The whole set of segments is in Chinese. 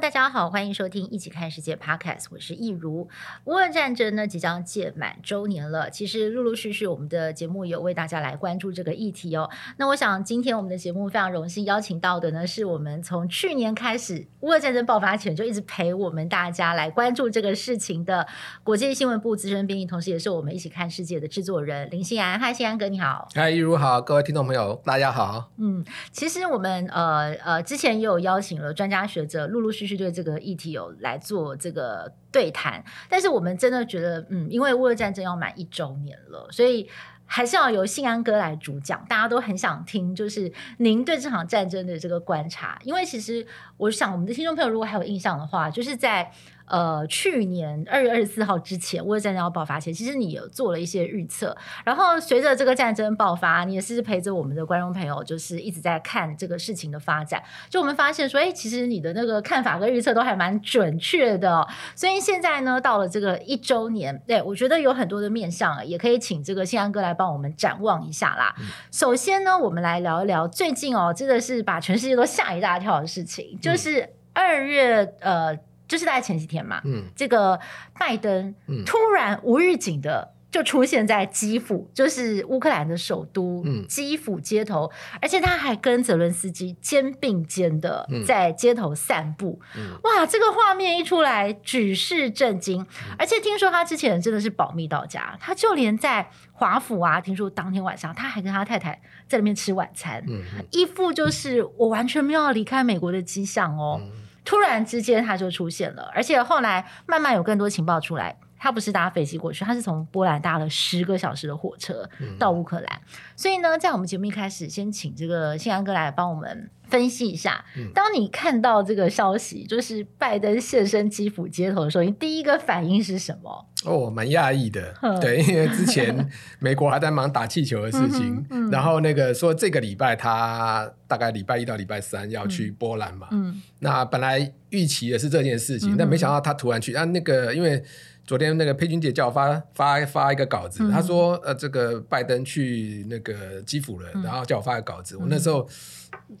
大家好，欢迎收听《一起看世界》Podcast，我是易如。乌俄战争呢即将届满周年了，其实陆陆续续我们的节目有为大家来关注这个议题哦。那我想今天我们的节目非常荣幸邀请到的呢，是我们从去年开始乌俄战争爆发前就一直陪我们大家来关注这个事情的国际新闻部资深编辑，同时也是我们《一起看世界》的制作人林信安。嗨，信安哥你好。嗨，易如好，各位听众朋友大家好。嗯，其实我们呃呃之前也有邀请了专家学者，陆陆续续。去对这个议题有来做这个对谈，但是我们真的觉得，嗯，因为乌俄战争要满一周年了，所以还是要由信安哥来主讲。大家都很想听，就是您对这场战争的这个观察。因为其实我想，我们的听众朋友如果还有印象的话，就是在。呃，去年二月二十四号之前，乌俄战争要爆发前，其实你有做了一些预测。然后随着这个战争爆发，你也是陪着我们的观众朋友，就是一直在看这个事情的发展。就我们发现说，哎，其实你的那个看法跟预测都还蛮准确的哦。所以现在呢，到了这个一周年，对，我觉得有很多的面向，也可以请这个信安哥来帮我们展望一下啦。嗯。首先呢，我们来聊一聊最近哦，真的是把全世界都吓一大跳的事情，就是二月呃。就是大概前几天嘛，嗯，这个拜登突然无预警的就出现在基辅，就是乌克兰的首都，嗯，基辅街头，而且他还跟泽伦斯基肩并肩的在街头散步，嗯，哇，这个画面一出来，举世震惊，而且听说他之前真的是保密到家，他就连在华府啊，听说当天晚上他还跟他太太在那边吃晚餐，嗯，一副就是我完全没有要离开美国的迹象哦。突然之间他就出现了，而且后来慢慢有更多情报出来，他不是搭飞机过去，他是从波兰搭了十个小时的火车到乌克兰。所以呢，在我们节目一开始，先请这个信阳哥来帮我们分析一下，当你看到这个消息，就是拜登现身基辅街头的时候，你第一个反应是什么？哦，蛮讶异的，对，因为之前美国还在忙打气球的事情，嗯嗯、然后那个说这个礼拜他大概礼拜一到礼拜三要去波兰嘛，嗯嗯、那本来预期的是这件事情，嗯、但没想到他突然去，啊，那个因为昨天那个佩君姐叫我发发发一个稿子，她、嗯、说呃这个拜登去那个基辅了，嗯、然后叫我发个稿子，嗯、我那时候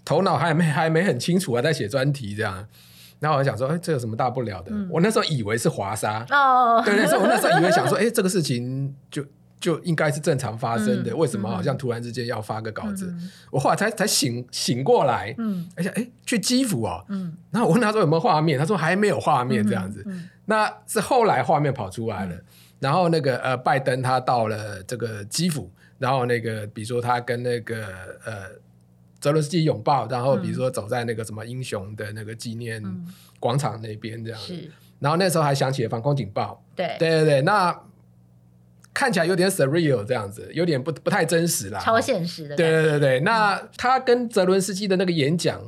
头脑还没还没很清楚啊，在写专题这样。然后我想说，哎，这有什么大不了的？嗯、我那时候以为是华沙，哦，对，那时候我那时候以为想说，哎，这个事情就就应该是正常发生的，嗯、为什么好像突然之间要发个稿子？嗯、我后来才才醒醒过来，嗯，而且哎，去基辅哦，嗯，然后我问他说有没有画面，他说还没有画面这样子，那是后来画面跑出来了，嗯、然后那个呃，拜登他到了这个基辅，然后那个比如说他跟那个呃。泽伦斯基拥抱，然后比如说走在那个什么英雄的那个纪念广场那边这样子，嗯、然后那时候还响起了防空警报，对对对对，那看起来有点 surreal 这样子，有点不不太真实啦，超现实的。对对对对，那他跟泽伦斯基的那个演讲，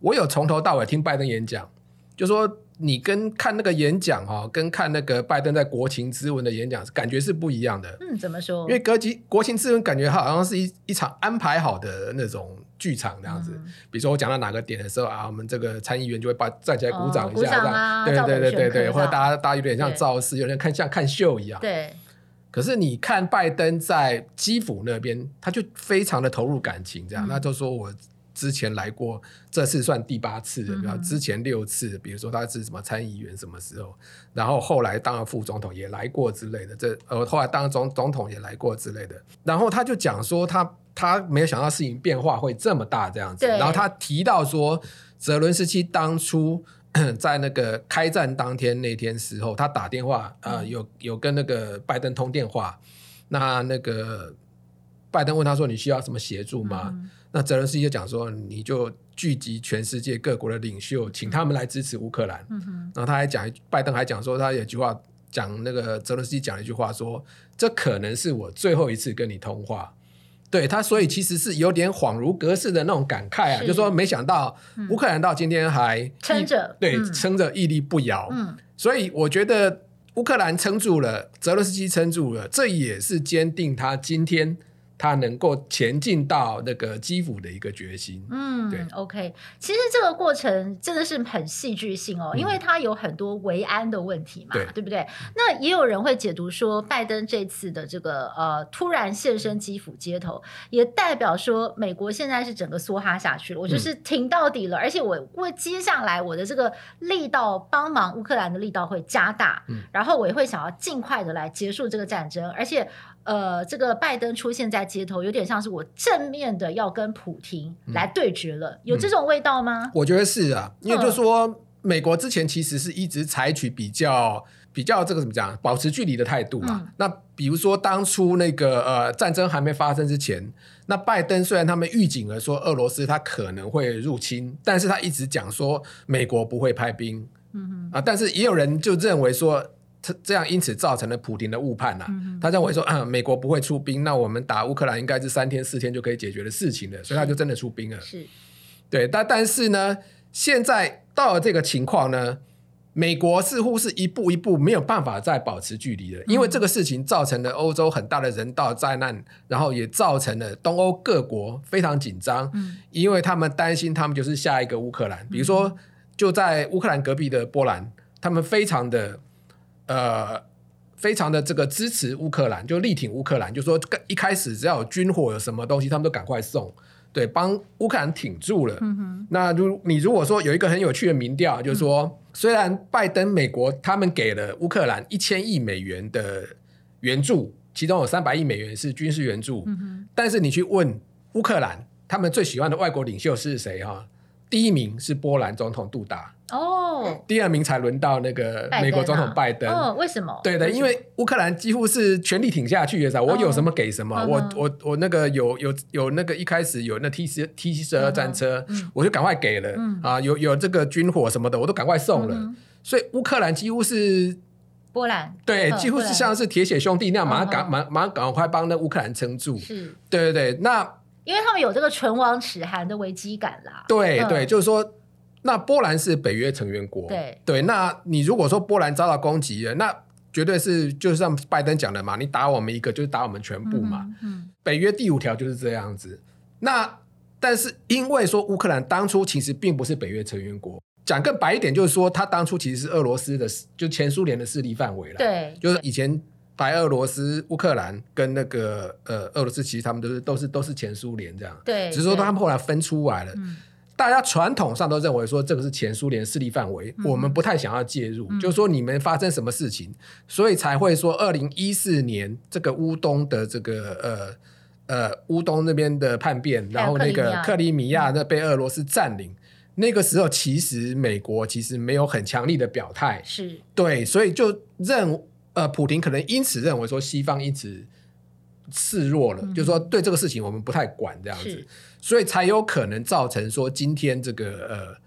我有从头到尾听拜登演讲，就说。你跟看那个演讲哈，跟看那个拜登在国情咨文的演讲，感觉是不一样的。嗯，怎么说？因为格局国情咨文感觉好像是一一场安排好的那种剧场这样子。嗯、比如说我讲到哪个点的时候啊，我们这个参议员就会把站起来鼓掌一下，这样、哦。对对对对对，或者大家大家有点像造势，有点看像看秀一样。对。可是你看拜登在基辅那边，他就非常的投入感情，这样，嗯、那就说我。之前来过，这次算第八次，然后之前六次，比如说他是什么参议员什么时候，然后后来当了副总统也来过之类的，这呃后来当了总总统也来过之类的，然后他就讲说他他没有想到事情变化会这么大这样子，然后他提到说泽伦斯基当初 在那个开战当天那天时候，他打电话啊、呃、有有跟那个拜登通电话，那那个拜登问他说，你需要什么协助吗？嗯那泽伦斯基就讲说，你就聚集全世界各国的领袖，请他们来支持乌克兰。嗯、然后他还讲，拜登还讲说，他有句话讲，那个泽伦斯基讲了一句话说，这可能是我最后一次跟你通话。对他，所以其实是有点恍如隔世的那种感慨啊，是就说没想到乌克兰到今天还撑着，对，撑着屹立不摇。嗯、所以我觉得乌克兰撑住了，泽伦斯基撑住了，这也是坚定他今天。他能够前进到那个基辅的一个决心。嗯，对，OK。其实这个过程真的是很戏剧性哦，嗯、因为它有很多维安的问题嘛，对，对不对？那也有人会解读说，拜登这次的这个呃突然现身基辅街头，也代表说美国现在是整个梭哈下去了，我就是挺到底了，嗯、而且我为接下来我的这个力道帮忙乌克兰的力道会加大，嗯、然后我也会想要尽快的来结束这个战争，而且。呃，这个拜登出现在街头，有点像是我正面的要跟普丁来对决了，嗯、有这种味道吗？我觉得是啊，因为就是说，美国之前其实是一直采取比较比较这个怎么讲，保持距离的态度嘛。嗯、那比如说当初那个呃战争还没发生之前，那拜登虽然他们预警了说俄罗斯他可能会入侵，但是他一直讲说美国不会派兵，嗯哼啊，但是也有人就认为说。这样因此造成了普丁的误判呐、啊，嗯、他认为说啊，美国不会出兵，那我们打乌克兰应该是三天四天就可以解决的事情了，所以他就真的出兵了。是，对，但但是呢，现在到了这个情况呢，美国似乎是一步一步没有办法再保持距离了，嗯、因为这个事情造成了欧洲很大的人道灾难，然后也造成了东欧各国非常紧张，嗯、因为他们担心他们就是下一个乌克兰，比如说就在乌克兰隔壁的波兰，他们非常的。呃，非常的这个支持乌克兰，就力挺乌克兰，就说一开始只要有军火有什么东西，他们都赶快送，对，帮乌克兰挺住了。嗯。那如你如果说有一个很有趣的民调，就是说，嗯、虽然拜登美国他们给了乌克兰一千亿美元的援助，其中有三百亿美元是军事援助，嗯。但是你去问乌克兰，他们最喜欢的外国领袖是谁？哈，第一名是波兰总统杜达。哦，第二名才轮到那个美国总统拜登。哦，为什么？对的，因为乌克兰几乎是全力挺下去的噻，我有什么给什么。我我我那个有有有那个一开始有那 T 十 T 十二战车，我就赶快给了。啊，有有这个军火什么的，我都赶快送了。所以乌克兰几乎是波兰，对，几乎是像是铁血兄弟那样，马上赶马马上赶快帮那乌克兰撑住。是，对对对。那因为他们有这个唇亡齿寒的危机感啦。对对，就是说。那波兰是北约成员国，对对，那你如果说波兰遭到攻击了，那绝对是就像拜登讲的嘛，你打我们一个就是打我们全部嘛。嗯，嗯，北约第五条就是这样子。那但是因为说乌克兰当初其实并不是北约成员国，讲更白一点就是说，他当初其实是俄罗斯的，就前苏联的势力范围了。对，就是以前白俄罗斯、乌克兰跟那个呃俄罗斯，其实他们都是都是都是前苏联这样。对，只是说他们后来分出来了。嗯。大家传统上都认为说这个是前苏联势力范围，嗯、我们不太想要介入。嗯、就是说你们发生什么事情，嗯、所以才会说二零一四年这个乌东的这个呃呃乌东那边的叛变，然后那个克里米亚。那被俄罗斯占领，嗯、那个时候其实美国其实没有很强力的表态，是。对，所以就认呃普廷可能因此认为说西方因此示弱了，嗯、就是说对这个事情我们不太管这样子。所以才有可能造成说今天这个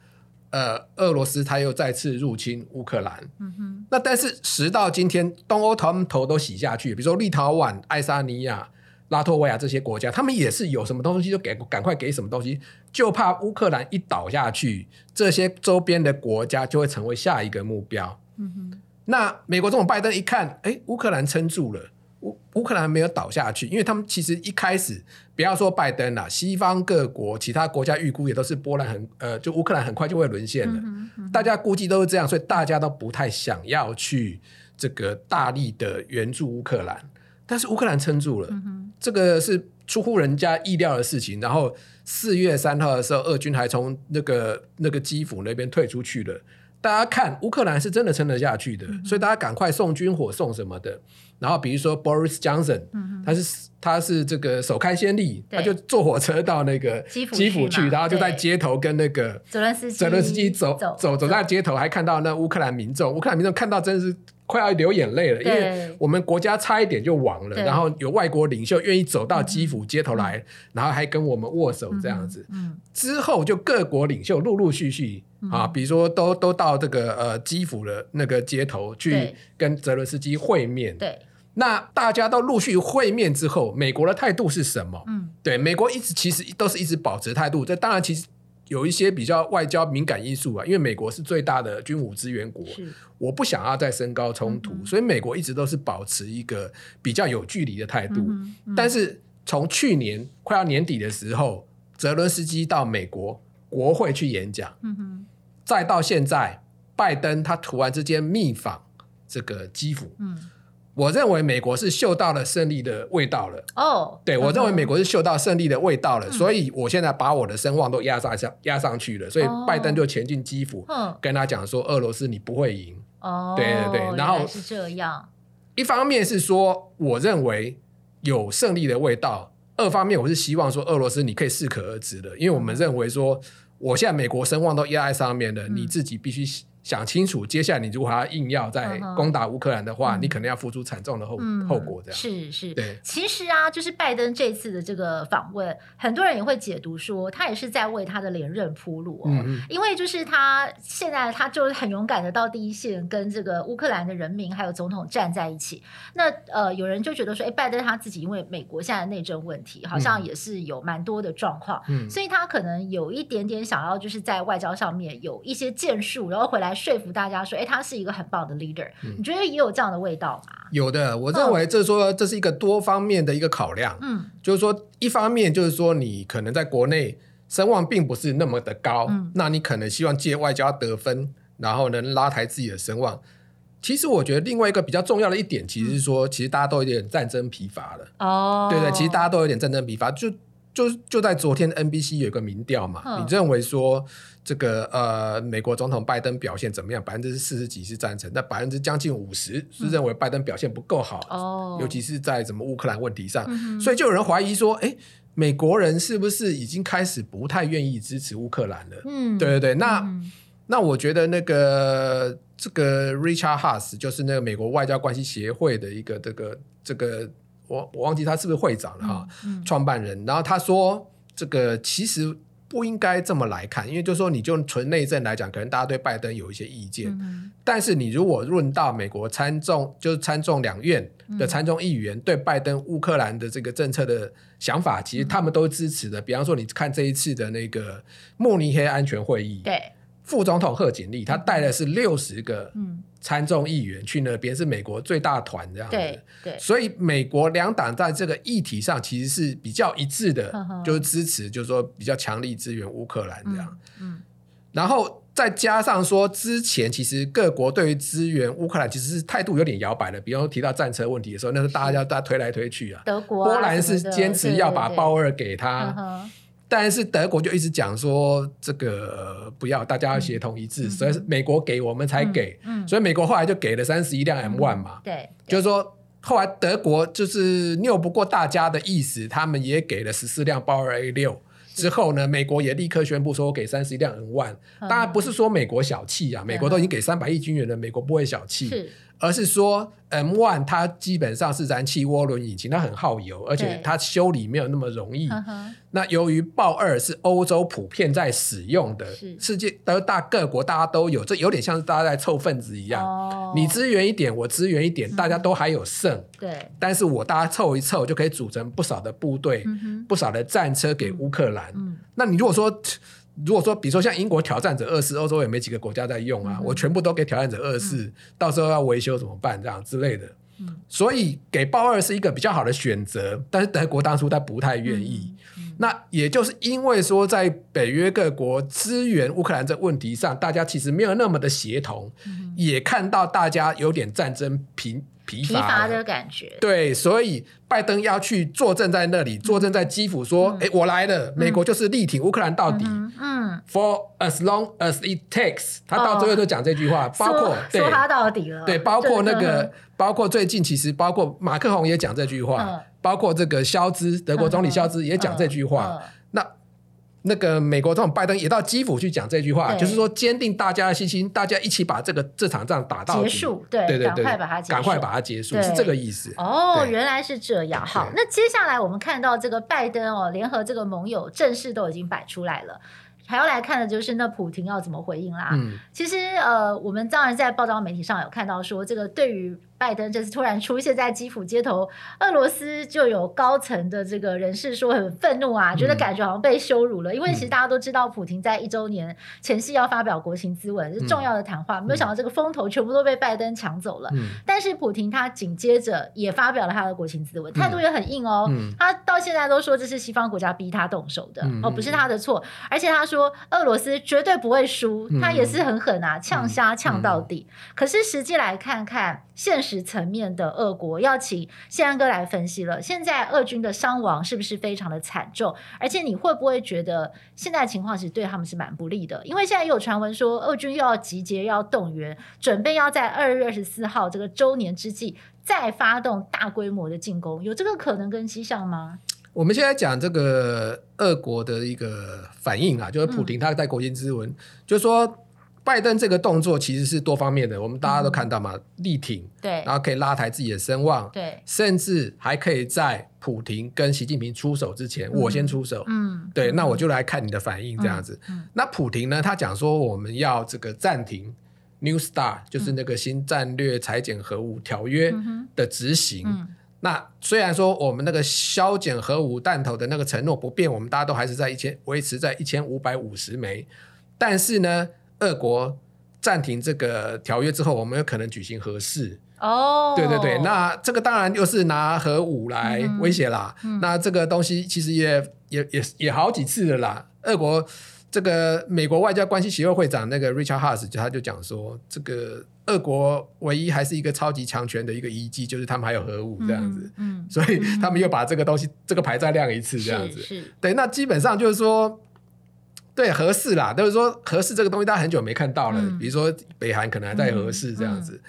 呃呃俄罗斯他又再次入侵乌克兰。嗯哼。那但是时到今天，东欧他们头都洗下去，比如说立陶宛、爱沙尼亚、拉脱维亚这些国家，他们也是有什么东西就给赶快给什么东西，就怕乌克兰一倒下去，这些周边的国家就会成为下一个目标。嗯哼。那美国总统拜登一看，哎，乌克兰撑住了。乌乌克兰没有倒下去，因为他们其实一开始不要说拜登啦，西方各国其他国家预估也都是波兰很呃，就乌克兰很快就会沦陷了。嗯嗯，大家估计都是这样，所以大家都不太想要去这个大力的援助乌克兰。但是乌克兰撑住了，这个是出乎人家意料的事情。然后四月三号的时候，俄军还从那个那个基辅那边退出去了。大家看乌克兰是真的撑得下去的，嗯、所以大家赶快送军火送什么的。然后比如说 Boris Johnson，他是他是这个首开先例，他就坐火车到那个基辅去，然后就在街头跟那个泽伦斯基泽伦斯基走走走。在街头，还看到那乌克兰民众，乌克兰民众看到真的是快要流眼泪了，因为我们国家差一点就亡了，然后有外国领袖愿意走到基辅街头来，然后还跟我们握手这样子。之后就各国领袖陆陆续续啊，比如说都都到这个呃基辅的那个街头去跟泽伦斯基会面。对。那大家都陆续会面之后，美国的态度是什么？嗯，对，美国一直其实都是一直保持态度。这当然其实有一些比较外交敏感因素啊，因为美国是最大的军武资源国，我不想要再升高冲突，嗯、所以美国一直都是保持一个比较有距离的态度。嗯嗯、但是从去年快要年底的时候，泽伦斯基到美国国会去演讲，嗯哼，再到现在，拜登他突然之间密访这个基辅，嗯。我认为美国是嗅到了胜利的味道了。哦，oh, 对，我认为美国是嗅到胜利的味道了，嗯、所以我现在把我的声望都压上上压上去了。所以拜登就前进基辅，oh, 跟他讲说：“俄罗斯你不会赢。”哦，对对对，然后是这样。一方面是说，我认为有胜利的味道；二方面，我是希望说，俄罗斯你可以适可而止的，因为我们认为说，我现在美国声望都压在上面了，嗯、你自己必须。想清楚，接下来你如果还要硬要再攻打乌克兰的话，嗯、你可能要付出惨重的后、嗯、后果。这样是是，对。其实啊，就是拜登这次的这个访问，很多人也会解读说，他也是在为他的连任铺路哦。因为就是他现在他就很勇敢的到第一线，跟这个乌克兰的人民还有总统站在一起。那呃，有人就觉得说，哎，拜登他自己因为美国现在的内政问题，好像也是有蛮多的状况，嗯、所以他可能有一点点想要就是在外交上面有一些建树，然后回来。说服大家说，哎，他是一个很棒的 leader，嗯，你觉得也有这样的味道吗？有的，我认为这是说这是一个多方面的一个考量。嗯，就是说，一方面就是说，你可能在国内声望并不是那么的高，嗯，那你可能希望借外交得分，然后能拉抬自己的声望。其实我觉得另外一个比较重要的一点，其实是说，其实大家都有点战争疲乏了。哦，对对，其实大家都有点战争疲乏，就。就就在昨天，NBC 有一个民调嘛，嗯、你认为说这个呃美国总统拜登表现怎么样？百分之四十几是赞成，那百分之将近五十是认为拜登表现不够好，嗯、尤其是在什么乌克兰问题上，哦、所以就有人怀疑说，哎，美国人是不是已经开始不太愿意支持乌克兰了？嗯，对对对，那、嗯、那我觉得那个这个 Richard Haass 就是那个美国外交关系协会的一个这个这个。我我忘记他是不是会长了哈，嗯嗯、创办人。然后他说，这个其实不应该这么来看，因为就是说，你就纯内政来讲，可能大家对拜登有一些意见。嗯嗯、但是你如果论到美国参众，就是参众两院的参众议员对拜登乌克兰的这个政策的想法，其实他们都支持的。嗯、比方说，你看这一次的那个慕尼黑安全会议，对，副总统贺锦丽他带的是六十个。嗯参众议员去那边是美国最大团这样子，对对，所以美国两党在这个议题上其实是比较一致的，呵呵就是支持，就是说比较强力支援乌克兰这样。嗯，嗯然后再加上说之前其实各国对于支援乌克兰其实是态度有点摇摆的，比方说提到战车问题的时候，那是大家要大家推来推去啊。德国、啊、波兰是坚持要把豹二给他。但是德国就一直讲说这个不要，大家要协同一致，嗯、所以美国给我们才给，嗯嗯、所以美国后来就给了三十一辆 M1 嘛，对，对。就是说后来德国就是拗不过大家的意思，他们也给了十四辆豹二 A 六，之后呢，美国也立刻宣布说给三十一辆 M1，当然不是说美国小气啊，美国都已经给三百亿军援了，美国不会小气。而是说 M One 它基本上是燃气涡轮引擎，它很耗油，而且它修理没有那么容易。那由于豹二是欧洲普遍在使用的，世界都大各国大家都有，这有点像是大家在凑份子一样。哦、你支援一点，我支援一点，大家都还有剩。对、嗯，但是我大家凑一凑就可以组成不少的部队，嗯、不少的战车给乌克兰。嗯、那你如果说，如果说，比如说像英国挑战者二四，欧洲也没几个国家在用啊，嗯、我全部都给挑战者二四、嗯，到时候要维修怎么办？这样之类的。嗯、所以给豹二是一个比较好的选择，但是德国当初他不太愿意。那也就是因为说，在北约各国支援乌克兰这问题上，大家其实没有那么的协同，嗯、也看到大家有点战争疲疲乏，疲乏的感觉。对，所以。拜登要去坐镇在那里，坐镇在基辅，说：“哎、嗯欸，我来了，美国就是力挺乌克兰到底。嗯”嗯，For as long as it takes，他到最后都讲这句话，哦、包括说，对说他到底了。对，包括那个，包括最近其实包括马克宏也讲这句话，嗯、包括这个肖兹，德国总理肖兹也讲这句话。那个美国总统拜登也到基辅去讲这句话，就是说坚定大家的信心，大家一起把这个这场仗打到结束，对对对，赶快把它赶快把它结束，是这个意思。哦，原来是这样。好，那接下来我们看到这个拜登哦，联合这个盟友正式都已经摆出来了，还要来看的就是那普廷要怎么回应啦。嗯，其实呃，我们当然在报道媒体上有看到说，这个对于拜登这次突然出现在基辅街头，俄罗斯就有高层的这个人士说很愤怒啊，觉得感觉好像被羞辱了。嗯、因为其实大家都知道，普京在一周年前夕要发表国情咨文，嗯、是重要的谈话，没有想到这个风头全部都被拜登抢走了。嗯、但是普京他紧接着也发表了他的国情咨文，态度也很硬哦。嗯、他到现在都说这是西方国家逼他动手的，嗯、哦，不是他的错。而且他说俄罗斯绝对不会输，他也是很狠啊，呛虾呛到底。嗯、可是实际来看看。现实层面的俄国，要请宪安哥来分析了。现在俄军的伤亡是不是非常的惨重？而且你会不会觉得现在情况其实对他们是蛮不利的？因为现在有传闻说，俄军又要集结、要动员，准备要在二月二十四号这个周年之际再发动大规模的进攻，有这个可能跟迹象吗？我们现在讲这个俄国的一个反应啊，就是普京他在国情咨文，嗯、就是说。拜登这个动作其实是多方面的，我们大家都看到嘛，嗯、力挺，对，然后可以拉抬自己的声望，对，甚至还可以在普廷跟习近平出手之前，嗯、我先出手，嗯，对，那我就来看你的反应这样子。那普廷呢，他讲说我们要这个暂停 New START，就是那个新战略裁减核武条约的执行。那虽然说我们那个削减核武弹头的那个承诺不变，我们大家都还是在一千维持在一千五百五十枚，但是呢。俄国暂停这个条约之后，我们有可能举行核试。哦，对对对，那这个当然又是拿核武来威胁啦。嗯嗯、那这个东西其实也也也也好几次了啦。俄国这个美国外交关系协会会长那个 Richard Haass 他就讲说，这个俄国唯一还是一个超级强权的一个遗迹，就是他们还有核武这样子。嗯，嗯所以他们又把这个东西这个牌再亮一次这样子。是，是对，那基本上就是说。对合适啦，都、就是说合适这个东西，大家很久没看到了。嗯、比如说北韩可能还在合适这样子，嗯嗯、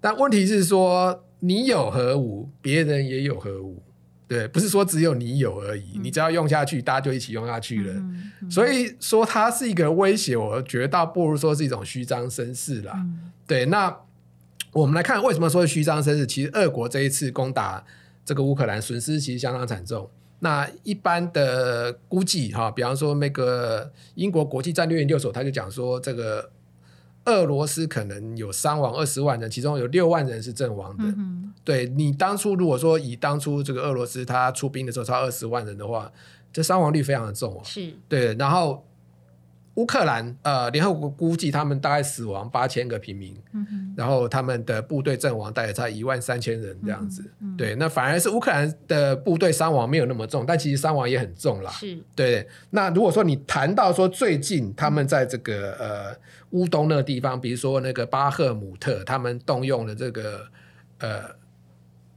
但问题是说你有核武，别人也有核武，对，不是说只有你有而已。嗯、你只要用下去，大家就一起用下去了。所以说它是一个威胁，我觉得倒不如说是一种虚张声势啦。嗯、对，那我们来看为什么说是虚张声势？其实俄国这一次攻打这个乌克兰，损失其实相当惨重。那一般的估计哈，比方说那个英国国际战略研究所，他就讲说，这个俄罗斯可能有伤亡二十万人，其中有六万人是阵亡的。嗯、对，你当初如果说以当初这个俄罗斯他出兵的时候超二十万人的话，这伤亡率非常的重。是，对，然后。乌克兰呃，联合国估计他们大概死亡八千个平民，嗯、然后他们的部队阵亡大概在一万三千人这样子。对，那反而是乌克兰的部队伤亡没有那么重，但其实伤亡也很重啦。是，对。那如果说你谈到说最近他们在这个、嗯、呃乌东那个地方，比如说那个巴赫姆特，他们动用了这个呃。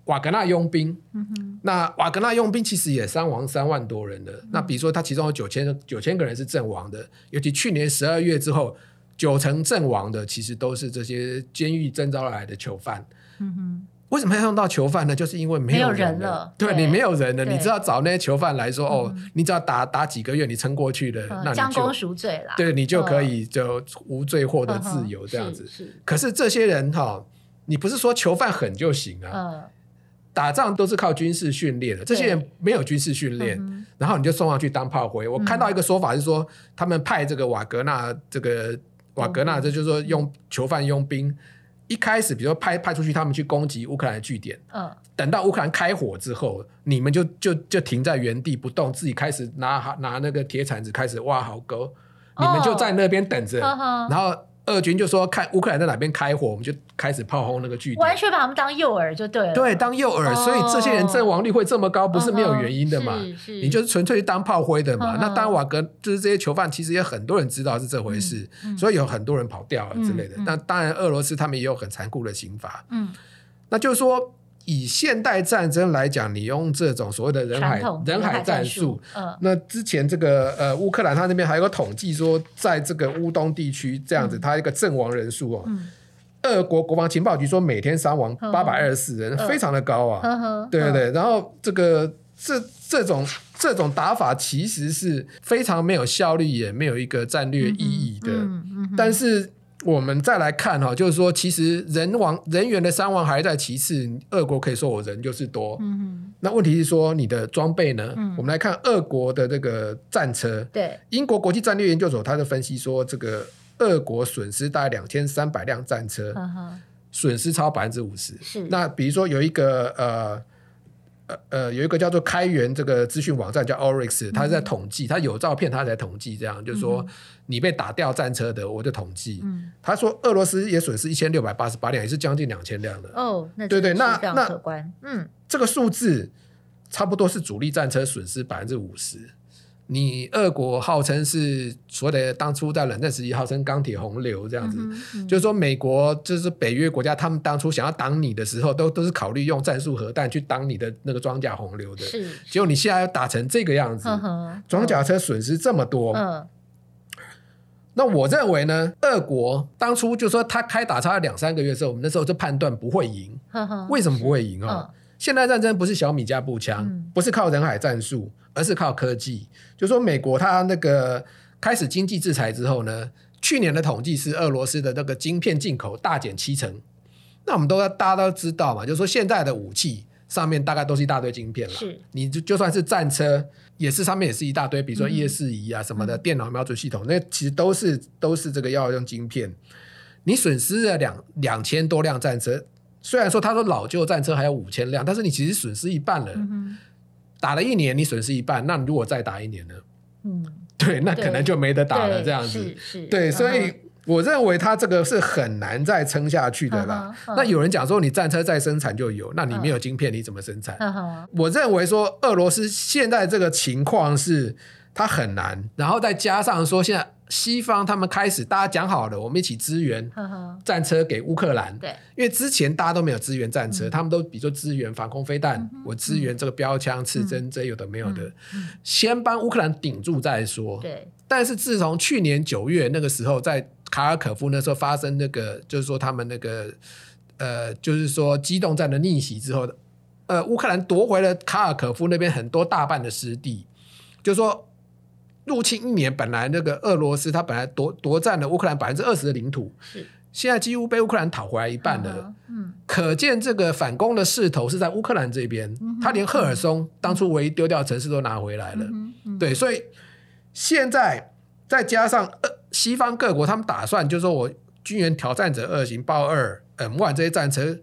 瓦格纳佣兵，嗯、那瓦格纳佣兵其实也伤亡三万多人的。嗯、那比如说，他其中有九千九千个人是阵亡的，尤其去年十二月之后，九成阵亡的其实都是这些监狱征召来的囚犯。嗯、哼。为什么要用到囚犯呢？就是因为没有人了，人了。对，对。你没有人了，你知道找那些囚犯来说，嗯、哦，你只要打打几个月，你撑过去了，嗯、那你就将功赎罪了，对你就可以就无罪获得自由这样子。是，是。可是这些人哈、哦，你不是说囚犯狠就行啊？嗯打仗都是靠军事训练的，这些人没有军事训练，嗯、然后你就送上去当炮灰。嗯、我看到一个说法是说，他们派这个瓦格纳，这个瓦格纳，这就是说用囚犯佣兵，一开始比如说派派出去，他们去攻击乌克兰的据点，嗯、等到乌克兰开火之后，你们就就就停在原地不动，自己开始拿拿那个铁铲子开始挖壕沟，哦、你们就在那边等着，呵呵。然后。俄军就说：“看乌克兰在哪边开火，我们就开始炮轰那个据点，完全把他们当诱饵就对了。对，当诱饵，所以这些人阵亡率会这么高，不是没有原因的嘛？你就是纯粹当炮灰的嘛？那当然，瓦格就是这些囚犯，其实也很多人知道是这回事，所以有很多人跑掉了之类的。那当然，俄罗斯他们也有很残酷的刑罚。嗯，那就是说。”以现代战争来讲，你用这种所谓的人海人海战术，嗯，那之前这个呃乌克兰他那边还有个统计说，在这个乌东地区这样子，他一个阵亡人数哦，俄国国防情报局说每天伤亡八百二十四人，非常的高啊，对对对，然后这个这这种这种打法其实是非常没有效率，也没有一个战略意义的，但是。我们再来看哈，就是说，其实人亡人员的伤亡还在其次，俄国可以说我人就是多。那问题是说你的装备呢？嗯。我们来看俄国的这个战车。对。英国国际战略研究所他的分析说，这个俄国损失大概两千三百辆战车。嗯。损失超百分之五十。是。那比如说有一个呃呃呃有一个叫做开源这个资讯网站叫 Orix，它是在统计，它有照片，它才统计这样，就是说你被打掉战车的，我就统计。嗯。他说俄罗斯也损失一千六百八十八辆，也是将近两千辆的。哦，那对对，那那可观。嗯，这个数字差不多是主力战车损失百分之五十。你俄国号称是所谓的当初在冷战时期号称钢铁洪流这样子，嗯嗯、就是说美国就是北约国家，他们当初想要挡你的时候，都都是考虑用战术核弹去挡你的那个装甲洪流的。是，结果你现在要打成这个样子，装甲车损失这么多。嗯，那我认为呢，俄国当初就说他开打差两三个月的时候，我们那时候就判断不会赢。为什么不会赢啊？现代战争不是小米加步枪，嗯、不是靠人海战术。而是靠科技，就说美国它那个开始经济制裁之后呢，去年的统计是俄罗斯的那个晶片进口大减七成。那我们都大家都知道嘛，就是说现在的武器上面大概都是一大堆晶片了。是，你就就算是战车，也是上面也是一大堆，比如说夜视仪啊什么的，嗯、电脑瞄准系统，那其实都是都是这个要用晶片。你损失了两两千多辆战车，虽然说他说老旧战车还有五千辆，但是你其实损失一半了。嗯打了一年，你损失一半，那你如果再打一年呢？嗯，对，那可能就没得打了，这样子。对，所以我认为他这个是很难再撑下去的啦。那有人讲说，你战车再生产就有，那你没有晶片，你怎么生产？我认为说，俄罗斯现在这个情况是它很难，然后再加上说现在。西方他们开始，大家讲好了，我们一起支援战车给乌克兰。对，因为之前大家都没有支援战车，他们都比如说支援防空飞弹，我支援这个标枪、刺针，这有的没有的，先帮乌克兰顶住再说。对。但是自从去年九月那个时候，在卡尔可夫那时候发生那个，就是说他们那个呃，就是说机动战的逆袭之后，呃，乌克兰夺回了卡尔可夫那边很多大半的失地，就是说。入侵一年，本来那个俄罗斯他本来夺夺占了乌克兰百分之二十的领土，是现在几乎被乌克兰讨回来一半了。嗯，可见这个反攻的势头是在乌克兰这边。嗯、他连赫尔松当初唯一丢掉的城市都拿回来了。对，所以现在再加上呃西方各国，他们打算就是说我军援挑战者二型、豹二、M one 这些战车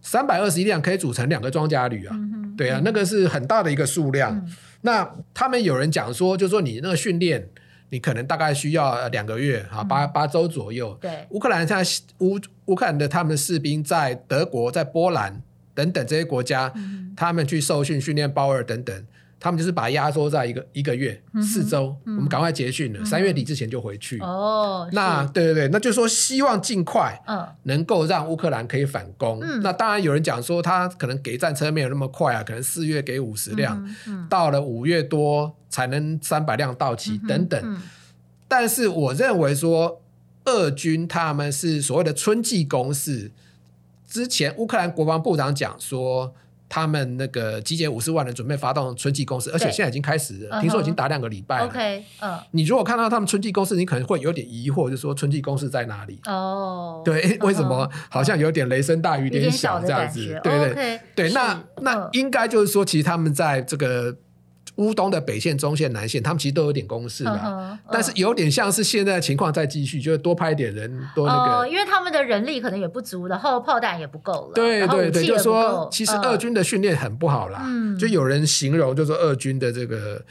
三百二十一辆可以组成两个装甲旅啊。嗯、对啊，嗯、那个是很大的一个数量。嗯那他们有人讲说，就是说你那个训练，你可能大概需要两个月啊，八八周左右。对，乌克兰现在乌乌克兰的他们的士兵在德国、在波兰等等这些国家，嗯、他们去受训训练包尔等等。他们就是把它压缩在一个一个月四周，我们赶快结训了，三月底之前就回去。哦，那对对对，那就是说希望尽快能够让乌克兰可以反攻。那当然有人讲说他可能给战车没有那么快啊，可能四月给五十辆，到了五月多才能三百辆到齐等等。但是我认为说，俄军他们是所谓的春季攻势，之前乌克兰国防部长讲说。他们那个集结五十万人准备发动春季攻势，而且现在已经开始了，听说已经打两个礼拜了。OK，嗯，你如果看到他们春季攻势，你可能会有点疑惑，就是说春季攻势在哪里？哦，对，为什么？好像有点雷声大雨点小这样子？对对对，那那应该就是说，其实他们在这个。乌东的北线、中线、南线，他们其实都有点攻势的，嗯、但是有点像是现在的情况在继续，就是多派一点人，多那个、呃，因为他们的人力可能也不足，然后炮弹也不够了，对对对，就是说其实俄军的训练很不好啦，嗯、就有人形容，就是说俄军的这个。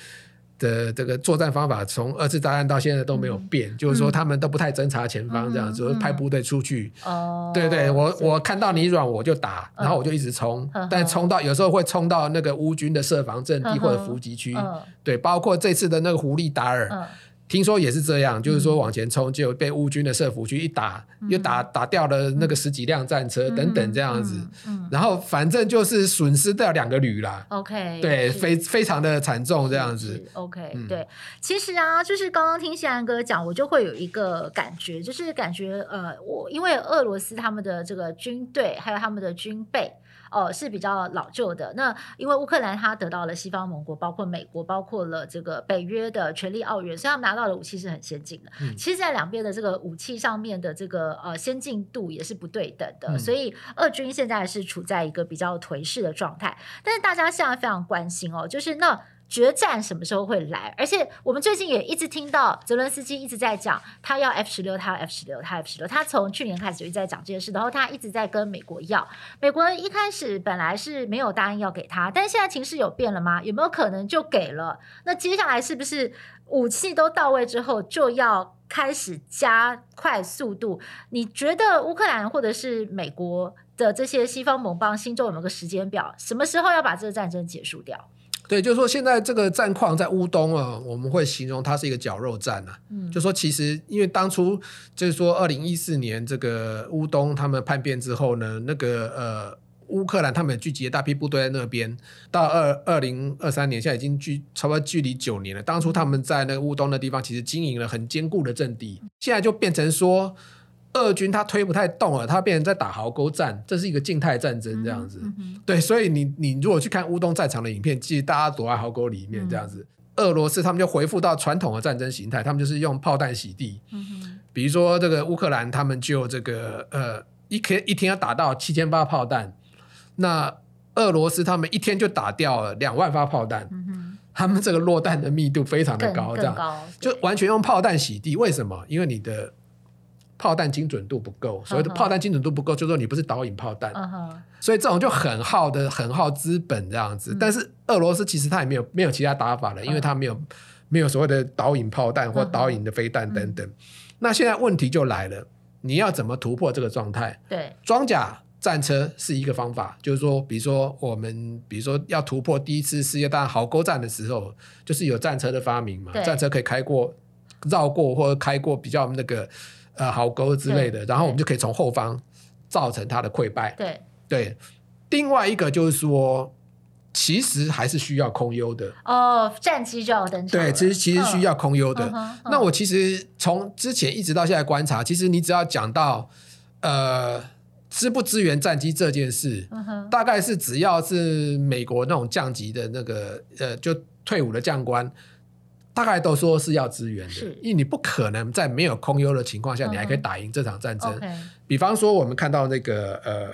的这个作战方法从二次大战到现在都没有变，就是说他们都不太侦查前方，这样子派部队出去。哦，对对，我我看到你软我就打，然后我就一直冲，但冲到有时候会冲到那个乌军的设防阵地或者伏击区。对，包括这次的那个胡利达尔。听说也是这样，就是说往前冲，就被乌军的设伏区一打，又打打掉了那个十几辆战车等等这样子，然后反正就是损失掉两个旅啦。OK，对，非非常的惨重这样子。OK，对，其实啊，就是刚刚听谢安哥讲，我就会有一个感觉，就是感觉呃，我因为俄罗斯他们的这个军队还有他们的军备。哦，是比较老旧的。那因为乌克兰它得到了西方盟国，包括美国，包括了这个北约的权力奥元，所以他们拿到的武器是很先进的。嗯、其实，在两边的这个武器上面的这个呃先进度也是不对等的，嗯、所以俄军现在是处在一个比较颓势的状态。但是大家现在非常关心哦，就是那决战什么时候会来？而且我们最近也一直听到泽伦斯基一直在讲，他要 F 十六，他要 F 十六，他 F 十六。他从去年开始就一直在讲这件事，然后他一直在跟美国要。美国一开始本来是没有答应要给他，但现在情势有变了吗？有没有可能就给了？那接下来是不是武器都到位之后就要开始加快速度？你觉得乌克兰或者是美国的这些西方盟邦心中有没有个时间表？什么时候要把这个战争结束掉？对，就是说现在这个战况在乌东啊，我们会形容它是一个绞肉战啊。嗯，就说其实因为当初就是说二零一四年这个乌东他们叛变之后呢，那个呃乌克兰他们聚集了大批部队在那边，到二二零二三年现在已经距差不多距离九年了。当初他们在那个乌东的地方其实经营了很坚固的阵地，现在就变成说。俄军他推不太动了，他变成在打壕沟战，这是一个静态战争这样子。嗯嗯、对，所以你你如果去看乌东战场的影片，其实大家躲在壕沟里面这样子。嗯、俄罗斯他们就回复到传统的战争形态，他们就是用炮弹洗地。嗯、比如说这个乌克兰，他们就这个呃一天一天要打到七千发炮弹，那俄罗斯他们一天就打掉了两万发炮弹。嗯、他们这个落弹的密度非常的高，这样就完全用炮弹洗地。为什么？因为你的。炮弹精准度不够，所谓的炮弹精准度不够，就是说你不是导引炮弹，uh. 所以这种就很耗的，很耗资本这样子。嗯、但是俄罗斯其实他也没有没有其他打法了，因为他没有、uh. 没有所谓的导引炮弹或导引的飞弹等等。Uh. 那现在问题就来了，你要怎么突破这个状态？对，装甲战车是一个方法，就是说，比如说我们比如说要突破第一次世界大战壕沟战的时候，就是有战车的发明嘛，战车可以开过、绕过或者开过比较那个。呃，壕沟之类的，然后我们就可以从后方造成它的溃败。对对，另外一个就是说，其实还是需要空优的。哦，战机就要登场。对，其实其实需要空优的。哦、那我其实从之前一直到现在观察，其实你只要讲到呃支不支援战机这件事，大概是只要是美国那种降级的那个呃，就退伍的将官。大概都说是要支援的，因为你不可能在没有空优的情况下，你还可以打赢这场战争。Uh. Okay. 比方说，我们看到那个呃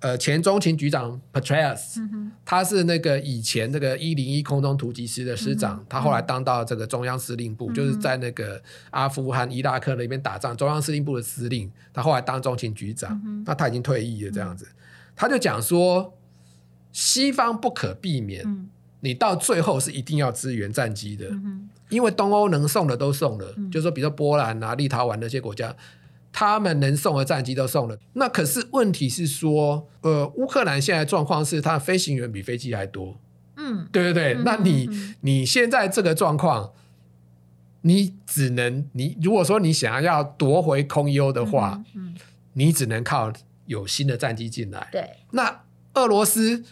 呃前中情局长 Petraeus，、uh huh. 他是那个以前那个一零一空中突击师的师长，uh. 他后来当到这个中央司令部，uh. 就是在那个阿富汗、伊拉克那边打仗，中央司令部的司令，他后来当中情局长，uh. 那他已经退役了，这样子，uh. 他就讲说，西方不可避免。Uh. 你到最后是一定要支援战机的，嗯、因为东欧能送的都送了，嗯、就是说，比如说波兰啊、立陶宛那些国家，他们能送的战机都送了。那可是问题是说，呃，乌克兰现在状况是，它的飞行员比飞机还多。嗯，对对对。嗯、那你你现在这个状况，你只能你如果说你想要夺回空优的话，你只能靠有新的战机进来。对，那俄罗斯。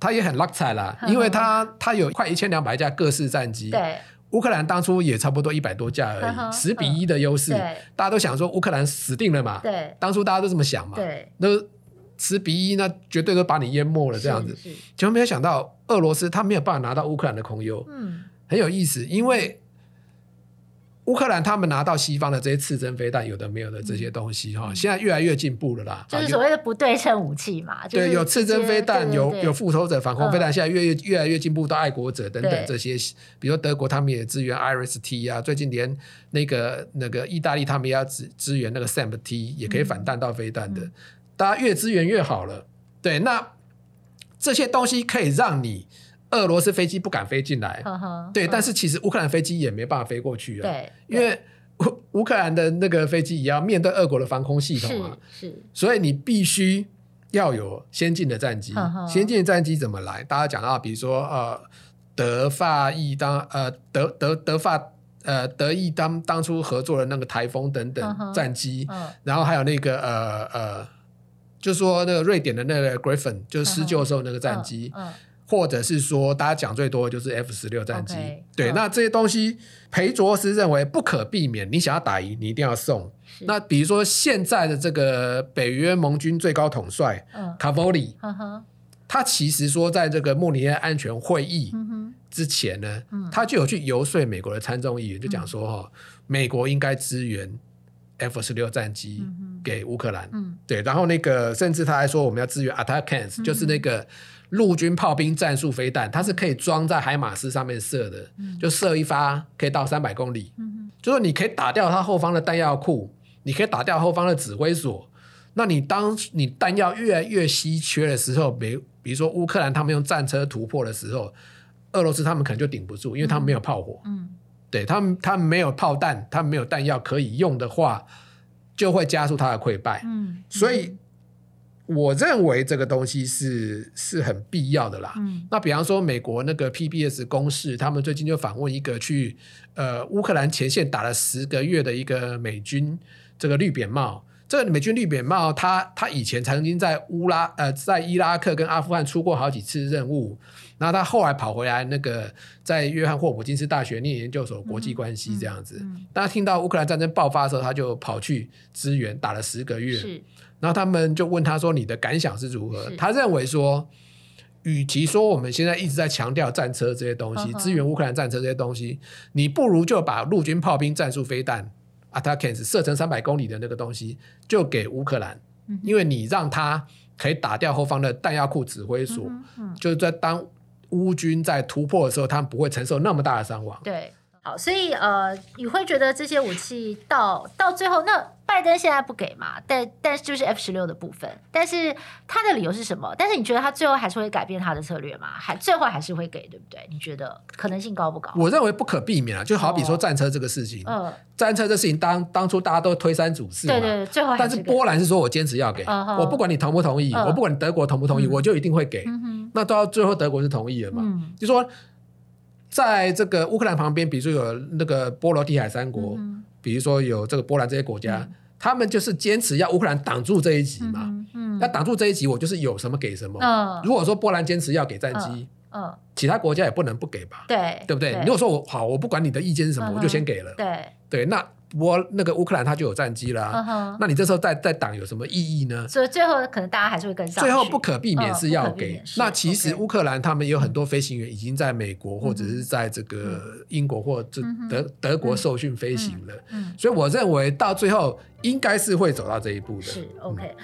他也很 luck 彩啦，因为他他有快一千两百架各式战机，对，乌克兰当初也差不多一百多架而已，十比一的优势，大家都想说乌克兰死定了嘛，对，当初大家都这么想嘛，对，那十比一那绝对都把你淹没了这样子，结果没有想到俄罗斯他没有办法拿到乌克兰的空优，嗯，很有意思，因为。乌克兰他们拿到西方的这些刺针飞弹，有的没有的这些东西哈，现在越来越进步了啦。就是所谓的不对称武器嘛，对，有刺针飞弹，有有复仇者反空飞弹，现在越越越来越进步到爱国者等等这些。比如德国他们也支援 IRIS-T 啊，最近连那个那个意大利他们也要支支援那个 SAM-T，也可以反弹到飞弹的。大家越支援越好了。对，那这些东西可以让你。俄罗斯飞机不敢飞进来，呵呵对，但是其实乌克兰飞机也没办法飞过去啊，对，因为乌乌克兰的那个飞机也要面对俄国的防空系统啊，是，所以你必须要有先进的战机，呵呵。先进的战机怎么来？大家讲到，比如说呃，德法意当呃德德德法呃德意当当初合作的那个台风等等战机，呵呵然后还有那个呃呃，就说那个瑞典的那个 Griffin，就是施救的时候那个战机。呵呵或者是说，大家讲最多的就是 F 十六战机，okay, 对，嗯、那这些东西，裴卓斯认为不可避免，你想要打赢，你一定要送。那比如说现在的这个北约盟军最高统帅卡波里，他其实说，在这个慕尼黑安全会议之前呢，嗯、他就有去游说美国的参众议员，就讲说哈，嗯、美国应该支援 F 十六战机。嗯给乌克兰。嗯，对，然后那个甚至他还说我们要支援 ATACMS，就是那个陆军炮兵战术飞弹，它是可以装在海马斯上面射的，就射一发可以到三百公里。嗯，就是你可以打掉它后方的弹药库，你可以打掉后方的指挥所。那你当你弹药越来越稀缺的时候，比比如说乌克兰他们用战车突破的时候，俄罗斯他们可能就顶不住，因为他们没有炮火。嗯，对他们，他们没有炮弹，他们没有弹药可以用的话，就会加速它的溃败。嗯，所以我认为这个东西是是很必要的啦。嗯，那比方说美国那个 PBS 公视，他们最近就访问一个去呃乌克兰前线打了十个月的一个美军这个绿扁帽。这个美军绿扁帽，他他以前曾经在乌拉呃在伊拉克跟阿富汗出过好几次任务，然后他后来跑回来，那个在约翰霍普金斯大学念研究所国际关系这样子。当他听到乌克兰战争爆发的时候，他就跑去支援，打了十个月。是然后他们就问他说：“你的感想是如何？”他认为说，与其说我们现在一直在强调战车这些东西，支援乌克兰战车这些东西，你不如就把陆军炮兵战术飞弹。ATACMS 射程三百公里的那个东西，就给乌克兰，嗯、因为你让他可以打掉后方的弹药库指挥所，就是在当乌军在突破的时候，他们不会承受那么大的伤亡。对。好，所以呃，你会觉得这些武器到到最后，那拜登现在不给嘛？但但是就是 F 十六的部分，但是他的理由是什么？但是你觉得他最后还是会改变他的策略吗？还最后还是会给，对不对？你觉得可能性高不高？我认为不可避免啊，就好比说战车这个事情，嗯、哦，战车这事情当当初大家都推三阻四嘛，对对对，最后还是但是波兰是说我坚持要给，哦、我不管你同不同意，哦、我不管你德国同不同意，嗯、我就一定会给。嗯、那到最后德国是同意了嘛？嗯、就说。在这个乌克兰旁边，比如说有那个波罗的海三国，嗯、比如说有这个波兰这些国家，嗯、他们就是坚持要乌克兰挡住这一集嘛。嗯嗯、那挡住这一集，我就是有什么给什么。嗯、如果说波兰坚持要给战机，嗯嗯、其他国家也不能不给吧？对，对不对？对，如果说我好，我不管你的意见是什么，嗯、我就先给了。对对，那。我那个乌克兰他就有战机啦，啊，uh. 那你这时候再再挡有什么意义呢？所以最后可能大家还是会跟上。最后不可避免是要给。Uh, 那其实乌克兰他们有很多飞行员已经在美国或者是在这个英国或者德德国受训飞行了，所以我认为到最后应该是会走到这一步的。是 OK。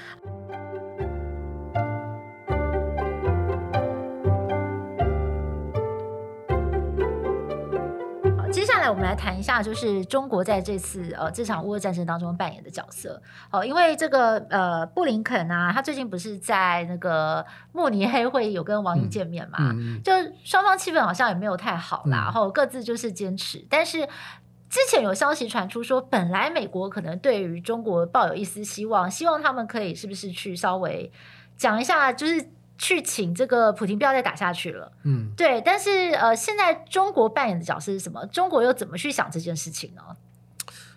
我们来谈一下，就是中国在这次呃这场乌俄战争当中扮演的角色。好，因为这个呃布林肯啊，他最近不是在那个慕尼黑会有跟王毅见面嘛？嗯嗯、就双方气氛好像也没有太好啦，然后各自就是坚持。但是之前有消息传出说，本来美国可能对于中国抱有一丝希望，希望他们可以是不是去稍微讲一下，就是。去请这个普廷不要再打下去了，嗯，对，但是呃，现在中国扮演的角色是什么？中国又怎么去想这件事情呢？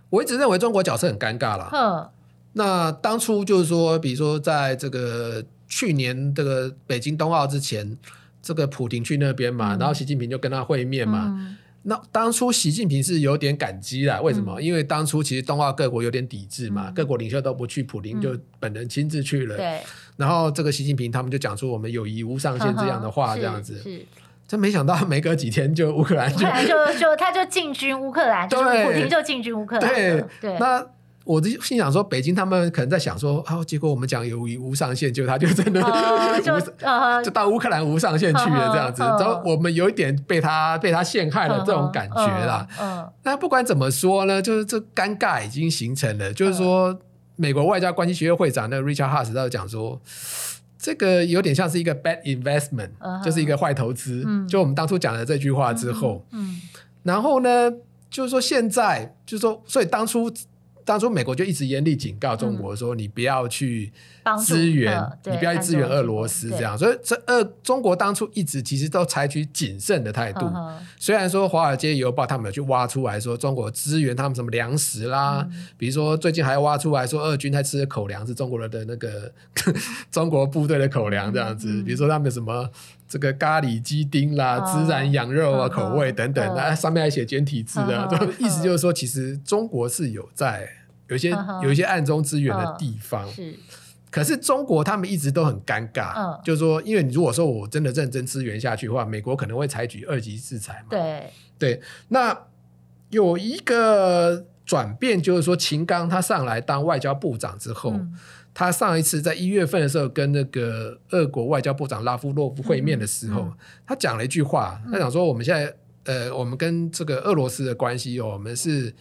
我一直认为中国角色很尴尬了。嗯那当初就是说，比如说在这个去年这个北京冬奥之前，这个普廷去那边嘛，嗯、然后习近平就跟他会面嘛。嗯那当初习近平是有点感激啦，为什么？嗯、因为当初其实东奥各国有点抵制嘛，嗯、各国领袖都不去，普林就本人亲自去了。对、嗯。然后这个习近平他们就讲出我们友谊无上限这样的话，这样子。是。真没想到没隔几天就乌克兰就就就他就进军乌克兰，对就是普京就进军乌克兰。对对。那。我就心想说，北京他们可能在想说，啊，结果我们讲友谊无上限，就他就真的 就就到乌克兰无上限去了这样子，然后我们有一点被他被他陷害了这种感觉啦。嗯，那不管怎么说呢，就是这尴尬已经形成了。就是说，美国外交关系学会会长那个 Richard 他就讲说，这个有点像是一个 bad investment，就是一个坏投资。就我们当初讲了这句话之后，嗯，然后呢，就是说现在就是说，所以当初。当初美国就一直严厉警告中国说：“你不要去支援，你不要去支援俄罗斯这样。”所以这二中国当初一直其实都采取谨慎的态度。虽然说《华尔街邮报》他们有去挖出来说中国支援他们什么粮食啦，比如说最近还挖出来说俄军在吃的口粮是中国人的那个 中国部队的口粮这样子。比如说他们什么这个咖喱鸡丁啦、孜然羊肉啊口味等等，那上面还写简体字的，意思就是说其实中国是有在。有一些有一些暗中支援的地方，是，可是中国他们一直都很尴尬，就是说，因为你如果说我真的认真支援下去的话，美国可能会采取二级制裁嘛。对。对，那有一个转变，就是说秦刚他上来当外交部长之后，嗯、他上一次在一月份的时候跟那个俄国外交部长拉夫洛夫会面的时候，嗯。嗯、他讲了一句话，他讲说我们现在呃，我们跟这个俄罗斯的关系哦，我们是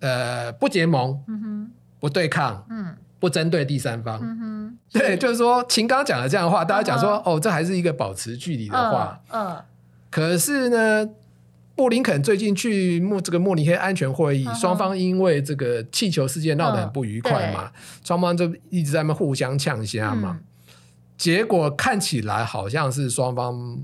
呃不结盟，嗯、哼不对抗，嗯、不针对第三方。嗯对，就是说秦刚讲的这样的话，大家讲说、uh. 哦，这还是一个保持距离的话。嗯、uh。Uh. 可是呢，布林肯最近去慕这个慕尼黑安全会议，uh. 双方因为这个气球事件闹得很不愉快嘛，uh. 双方就一直在那互相呛虾嘛。Uh. 结果看起来好像是双方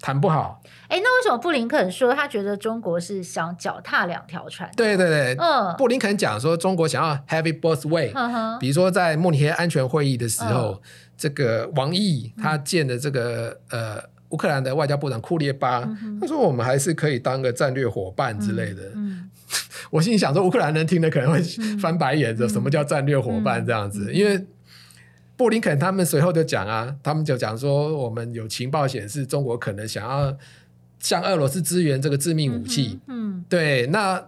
谈不好。哎，那为什么布林肯说他觉得中国是想脚踏两条船？对对对，嗯，布林肯讲说中国想要 have it both way，嗯哼，比如说在慕尼黑安全会议的时候，这个王毅他见的这个呃乌克兰的外交部长库列巴，他说我们还是可以当个战略伙伴之类的。嗯，我心里想说乌克兰人听了可能会翻白眼，说什么叫战略伙伴这样子？因为布林肯他们随后就讲啊，他们就讲说我们有情报显示中国可能想要。向俄罗斯支援这个致命武器，嗯，嗯。对，那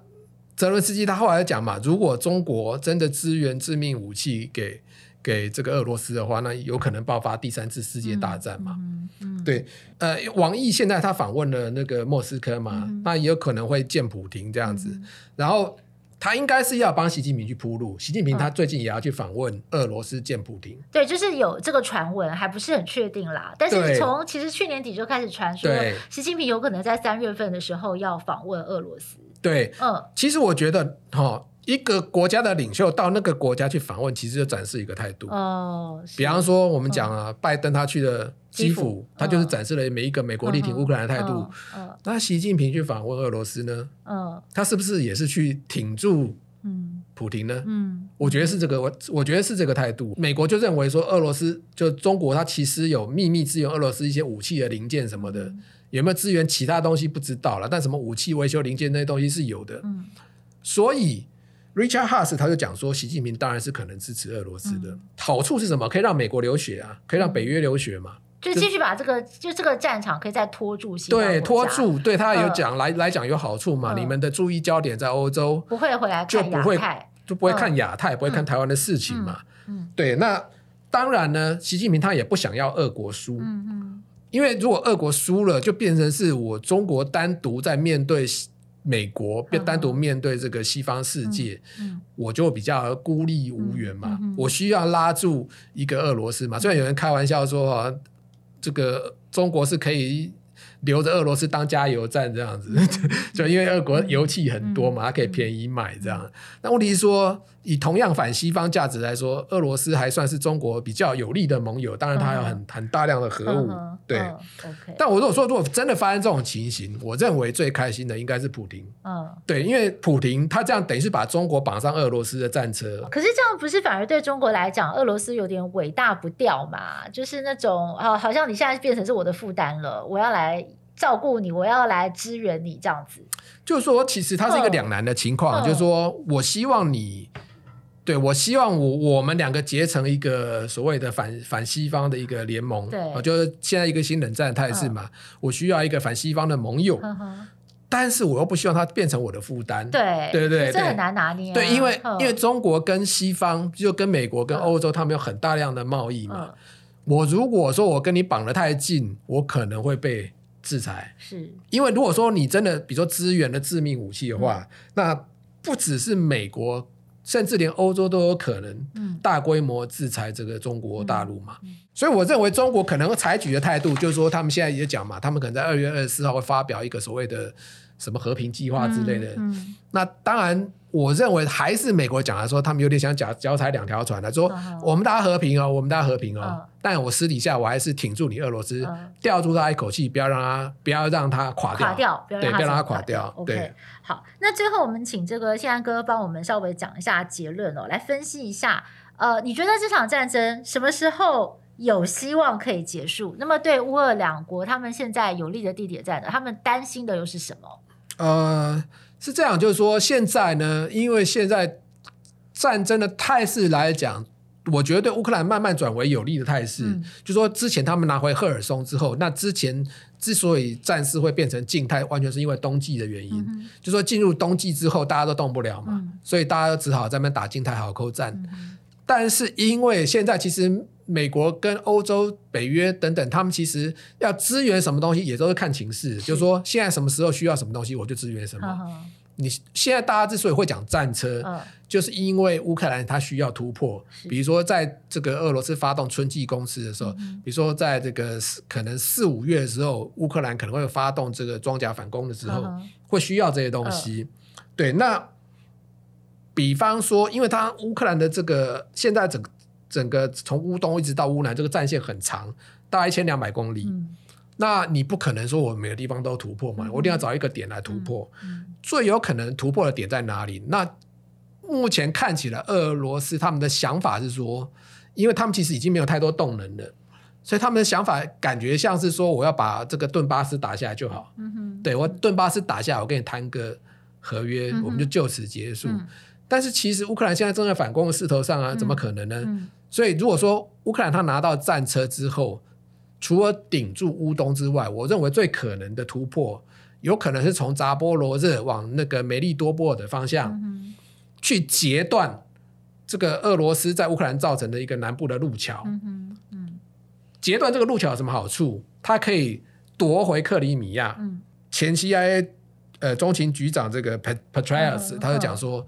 泽伦斯基他后来讲嘛，如果中国真的支援致命武器给给这个俄罗斯的话，那有可能爆发第三次世界大战嘛，嗯，对，呃，王毅现在他访问了那个莫斯科嘛，嗯、那也有可能会见普廷这样子，嗯、然后。他应该是要帮习近平去铺路。习近平他最近也要去访问俄罗斯，见普亭。对，就是有这个传闻，还不是很确定啦。但是从其实去年底就开始传说，习近平有可能在三月份的时候要访问俄罗斯。对，嗯，其实我觉得哈，一个国家的领袖到那个国家去访问，其实就展示一个态度。哦，比方说我们讲啊，拜登他去了基辅，他就是展示了每一个美国力挺乌克兰的态度。嗯，那习近平去访问俄罗斯呢？嗯，他是不是也是去挺住嗯普亭呢？嗯，我觉得是这个，我我觉得是这个态度。美国就认为说，俄罗斯就中国，他其实有秘密支援俄罗斯一些武器的零件什么的，有没有支援其他东西不知道了，但什么武器维修零件那些东西是有的。嗯，所以 Richard Haass 他就讲说，习近平当然是可能支持俄罗斯的。好处是什么？可以让美国流血啊，可以让北约流血嘛。就继续把这个，就，就这个战场可以再拖住些。对，拖住，对他有讲、呃、来来讲有好处嘛？呃、你们的注意焦点在欧洲，不会回来看亚太，就不会就不会看亚太，呃、不会看台湾的事情嘛？嗯，嗯对。那当然呢，习近平他也不想要俄国输，嗯嗯，因为如果俄国输了，就变成是我中国单独在面对美国，变单独面对这个西方世界，嗯嗯、我就比较孤立无援嘛。我需要拉住一个俄罗斯嘛？虽然有人开玩笑说这个中国是可以留着俄罗斯当加油站这样子，就因为俄国油气很多嘛，它可以便宜买这样。那问题是说，以同样反西方价值来说，俄罗斯还算是中国比较有利的盟友。当然，它有很很大量的核武，对。但我如果说，如果真的发生这种情形，我认为最开心的应该是普亭。嗯，对，因为普亭他这样等于是把中国绑上俄罗斯的战车。可是这样不是反而对中国来讲，俄罗斯有点伟大不掉嘛？就是那种哦，好像你现在变成是我的负担了，我要来。照顾你，我要来支援你，这样子。就是说，其实它是一个两难的情况。就是说我希望你，对，我希望我我们两个结成一个所谓的反反西方的一个联盟。对，就是现在一个新冷战态势嘛。我需要一个反西方的盟友，但是我又不希望它变成我的负担。对，对对对，这很难拿捏。对，因为因为中国跟西方，就跟美国跟欧洲，他们有很大量的贸易嘛。我如果说我跟你绑得太近，我可能会被。制裁是因为如果说你真的比如说支援的致命武器的话，嗯、那不只是美国，甚至连欧洲都有可能大规模制裁这个中国大陆嘛。所以我认为中国可能会采取的态度就是说，他们现在也讲嘛，他们可能在二月二十四号会发表一个所谓的什么和平计划之类的。那当然。我认为还是美国讲来说，他们有点想脚脚踩两条船来说，我们大家和平哦，我们大家和平哦。但我私底下我还是挺住你俄罗斯，吊住他一口气，不要让他不要让他垮掉，对，不要让他垮掉。OK，好，那最后我们请这个宪安哥帮我们稍微讲一下结论哦，来分析一下。呃，你觉得这场战争什么时候有希望可以结束？那么对乌俄两国，他们现在有利的地点在哪？他们担心的又是什么？呃。是这样，就是说现在呢，因为现在战争的态势来讲，我觉得对乌克兰慢慢转为有利的态势，嗯、就说之前他们拿回赫尔松之后，那之前之所以战事会变成静态，完全是因为冬季的原因。嗯、就说进入冬季之后，大家都动不了嘛，嗯、所以大家都只好在那边打静态壕沟战。嗯、但是因为现在其实美国跟欧洲、北约等等，他们其实要支援什么东西，也都是看情势，就是说现在什么时候需要什么东西，我就支援什么。你现在大家之所以会讲战车，嗯、就是因为乌克兰它需要突破。比如说，在这个俄罗斯发动春季攻势的时候，嗯、比如说在这个可能四五月的时候，乌克兰可能会发动这个装甲反攻的时候，嗯、会需要这些东西。嗯、对，那比方说，因为它乌克兰的这个现在整整个从乌东一直到乌南这个战线很长，大概一千两百公里。嗯那你不可能说我每个地方都突破嘛？我一定要找一个点来突破。最有可能突破的点在哪里？那目前看起来，俄罗斯他们的想法是说，因为他们其实已经没有太多动能了，所以他们的想法感觉像是说，我要把这个顿巴斯打下来就好。嗯对，我顿巴斯打下来，我跟你谈个合约，我们就就此结束。但是其实乌克兰现在正在反攻的势头上啊，怎么可能呢？所以如果说乌克兰他拿到战车之后，除了顶住乌东之外，我认为最可能的突破，有可能是从扎波罗热往那个梅利多波尔的方向，嗯、去截断这个俄罗斯在乌克兰造成的一个南部的路桥。嗯嗯、截断这个路桥有什么好处？它可以夺回克里米亚。嗯、前 CIA 呃中情局长这个 Petraeus 他就讲说，嗯、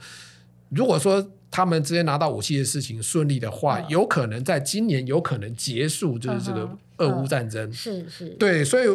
如果说他们直接拿到武器的事情顺利的话，嗯、有可能在今年有可能结束，就是这个。俄乌战争、嗯、是是，对，所以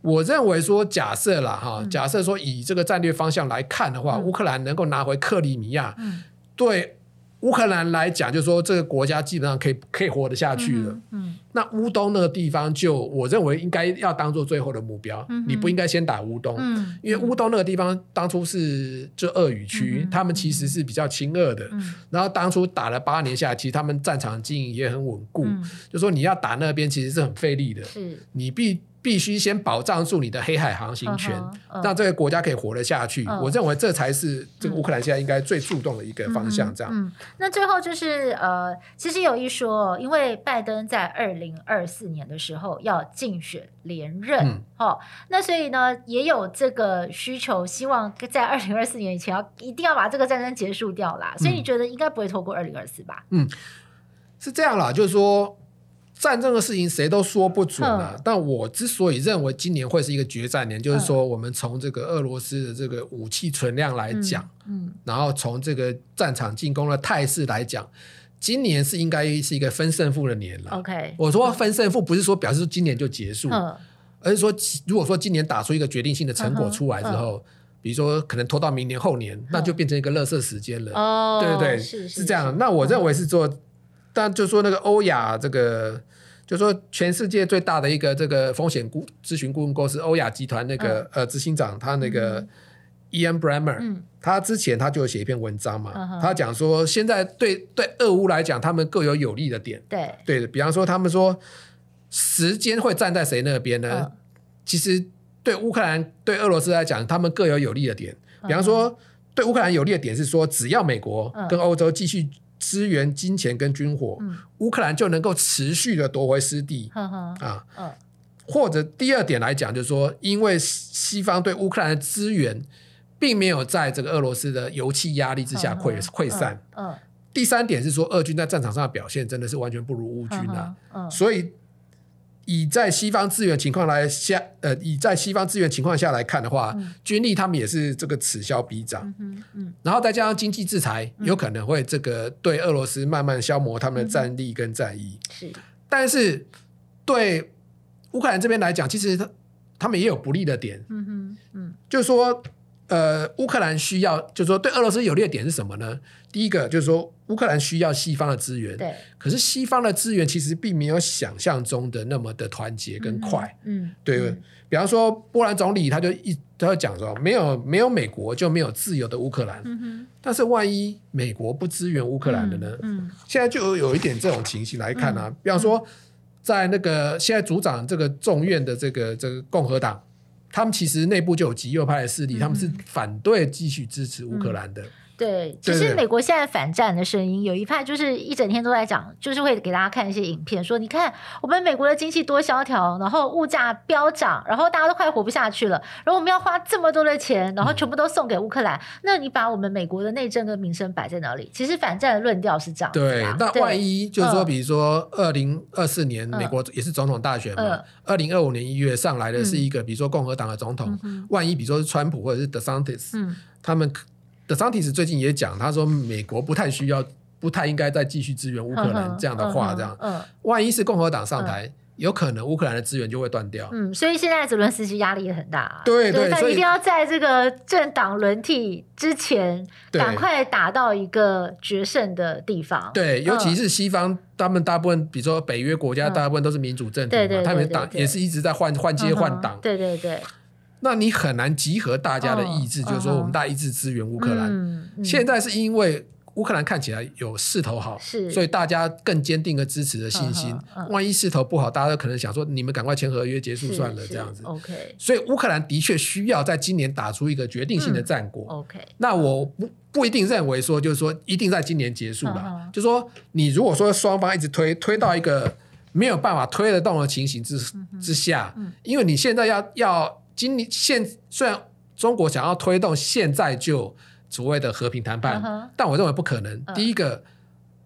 我认为说，假设啦哈，嗯、假设说以这个战略方向来看的话，乌、嗯、克兰能够拿回克里米亚，嗯、对。乌克兰来讲，就是说这个国家基本上可以可以活得下去了。嗯，嗯，那乌东那个地方，就我认为应该要当做最后的目标。嗯，你不应该先打乌东，嗯，因为乌东那个地方当初是就鄂语区，嗯、他们其实是比较亲鄂的。嗯，然后当初打了八年下来，其实他们战场经营也很稳固。嗯，就说你要打那边，其实是很费力的。是，你必。必须先保障住你的黑海航行权，让这个国家可以活得下去。我认为这才是这个乌克兰现在应该最注重的一个方向。这样，那最后就是呃，其实有一说，因为拜登在二零二四年的时候要竞选连任，好，那所以呢，也有这个需求，希望在二零二四年以前要一定要把这个战争结束掉啦。所以你觉得应该不会拖过二零二四吧？嗯，是这样啦，就是说。战争的事情谁都说不准啊，但我之所以认为今年会是一个决战年，就是说我们从这个俄罗斯的这个武器存量来讲，嗯，然后从这个战场进攻的态势来讲，今年是应该是一个分胜负的年了。OK，我说分胜负不是说表示今年就结束，而是说如果说今年打出一个决定性的成果出来之后，比如说可能拖到明年后年，那就变成一个乐色时间了。哦，对对对，是是这样。那我认为是做。但就说那个欧亚这个，就说全世界最大的一个这个风险顾咨询顾问公司欧亚集团那个、嗯、呃执行长，他那个 Ian Bremmer，、嗯、他之前他就写一篇文章嘛，嗯、他讲说现在对对俄乌来讲，他们各有有利的点，对。对，比方说他们说时间会站在谁那边呢？嗯、其实对乌克兰对俄罗斯来讲，他们各有有利的点，比方说对乌克兰有利的点是说，只要美国跟欧洲继续。支援金钱跟军火，乌克兰就能够持续的夺回失地啊。或者第二点来讲，就是说，因为西方对乌克兰的资源并没有在这个俄罗斯的油气压力之下溃溃散。第三点是说，俄军在战场上的表现真的是完全不如乌军啊。所以。以在西方资源情况来下，呃，以在西方资源情况下来看的话，嗯、军力他们也是这个此消彼长，嗯嗯、然后再加上经济制裁，嗯、有可能会这个对俄罗斯慢慢消磨他们的战力跟战意。是、嗯，但是对乌克兰这边来讲，其实他他们也有不利的点，嗯嗯嗯、就是说。呃，乌克兰需要，就是说对俄罗斯有利的点是什么呢？第一个就是说，乌克兰需要西方的资源，对。可是西方的资源其实并没有想象中的那么的团结跟快，嗯，对。嗯、比方说，波兰总理他就一他就讲说，没有没有美国就没有自由的乌克兰，嗯哼。但是万一美国不支援乌克兰的呢？嗯，嗯现在就有一点这种情形来看啊。嗯、比方说，在那个现在组长这个众院的这个这个共和党。他们其实内部就有极右派的势力，嗯、他们是反对继续支持乌克兰的。对，其实美国现在反战的声音有一派就是一整天都在讲，就是会给大家看一些影片，说你看我们美国的经济多萧条，然后物价飙涨，然后大家都快活不下去了，然后我们要花这么多的钱，然后全部都送给乌克兰，嗯、那你把我们美国的内政跟民生摆在哪里？其实反战的论调是这样。对，那万一就是说，比如说二零二四年美国也是总统大选嘛，二零二五年一月上来的是一个比如说共和党的总统，嗯、万一比如说是川普或者是 DeSantis，嗯，他们。DeSantis 最近也讲，他说美国不太需要，不太应该再继续支援乌克兰这样的话，这样，嗯，万一是共和党上台，有可能乌克兰的资源就会断掉。嗯，所以现在泽伦斯基压力也很大，对对，他一定要在这个政党轮替之前，赶快打到一个决胜的地方。对，尤其是西方，他们大部分，比如说北约国家，大部分都是民主政体嘛，他们党也是一直在换换届换党。对对对。那你很难集合大家的意志，就是说我们大家一致支援乌克兰。现在是因为乌克兰看起来有势头好，所以大家更坚定的支持的信心。万一势头不好，大家都可能想说，你们赶快签合约结束算了，这样子。OK。所以乌克兰的确需要在今年打出一个决定性的战果。OK。那我不不一定认为说，就是说一定在今年结束了。就是说，你如果说双方一直推推到一个没有办法推得动的情形之之下，因为你现在要要。今年现虽然中国想要推动现在就所谓的和平谈判，uh huh. 但我认为不可能。Uh. 第一个，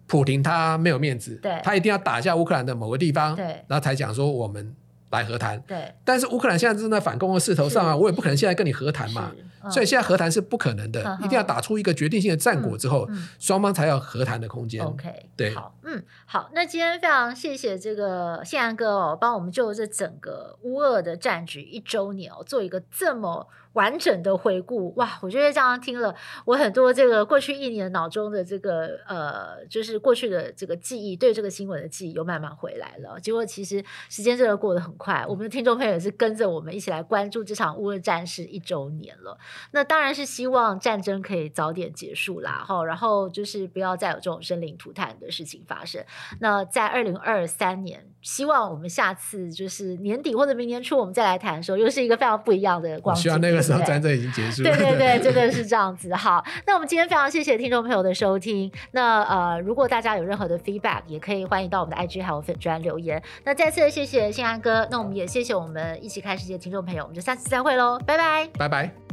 普廷他没有面子，对他一定要打下乌克兰的某个地方，对然后才讲说我们来和谈。对。但是乌克兰现在正在反攻的势头上啊，我也不可能现在跟你和谈嘛。所以现在和谈是不可能的，一定要打出一个决定性的战果之后，双方才有和谈的空间。OK，对，好，嗯，好，那今天非常谢谢这个宪安哥哦，帮我们就这整个乌俄的战局一周年哦，做一个这么完整的回顾。哇，我觉得这样听了，我很多这个过去一年脑中的这个呃，就是过去的这个记忆，对这个新闻的记忆又慢慢回来了。结果其实时间真的过得很快，我们的听众朋友也是跟着我们一起来关注这场乌俄战事一周年了。那当然是希望战争可以早点结束啦，哈，然后就是不要再有这种生灵涂炭的事情发生。那在二零二三年，希望我们下次就是年底或者明年初我们再来谈的时候，又是一个非常不一样的光景。希望那个时候战争已经结束了。对对对，真的是这样子。好，那我们今天非常谢谢听众朋友的收听。那呃，如果大家有任何的 feedback，也可以欢迎到我们的 IG 还有粉专留言。那再次谢谢信安哥，那我们也谢谢我们一起看世界的听众朋友，我们就下次再会喽，拜拜，拜拜。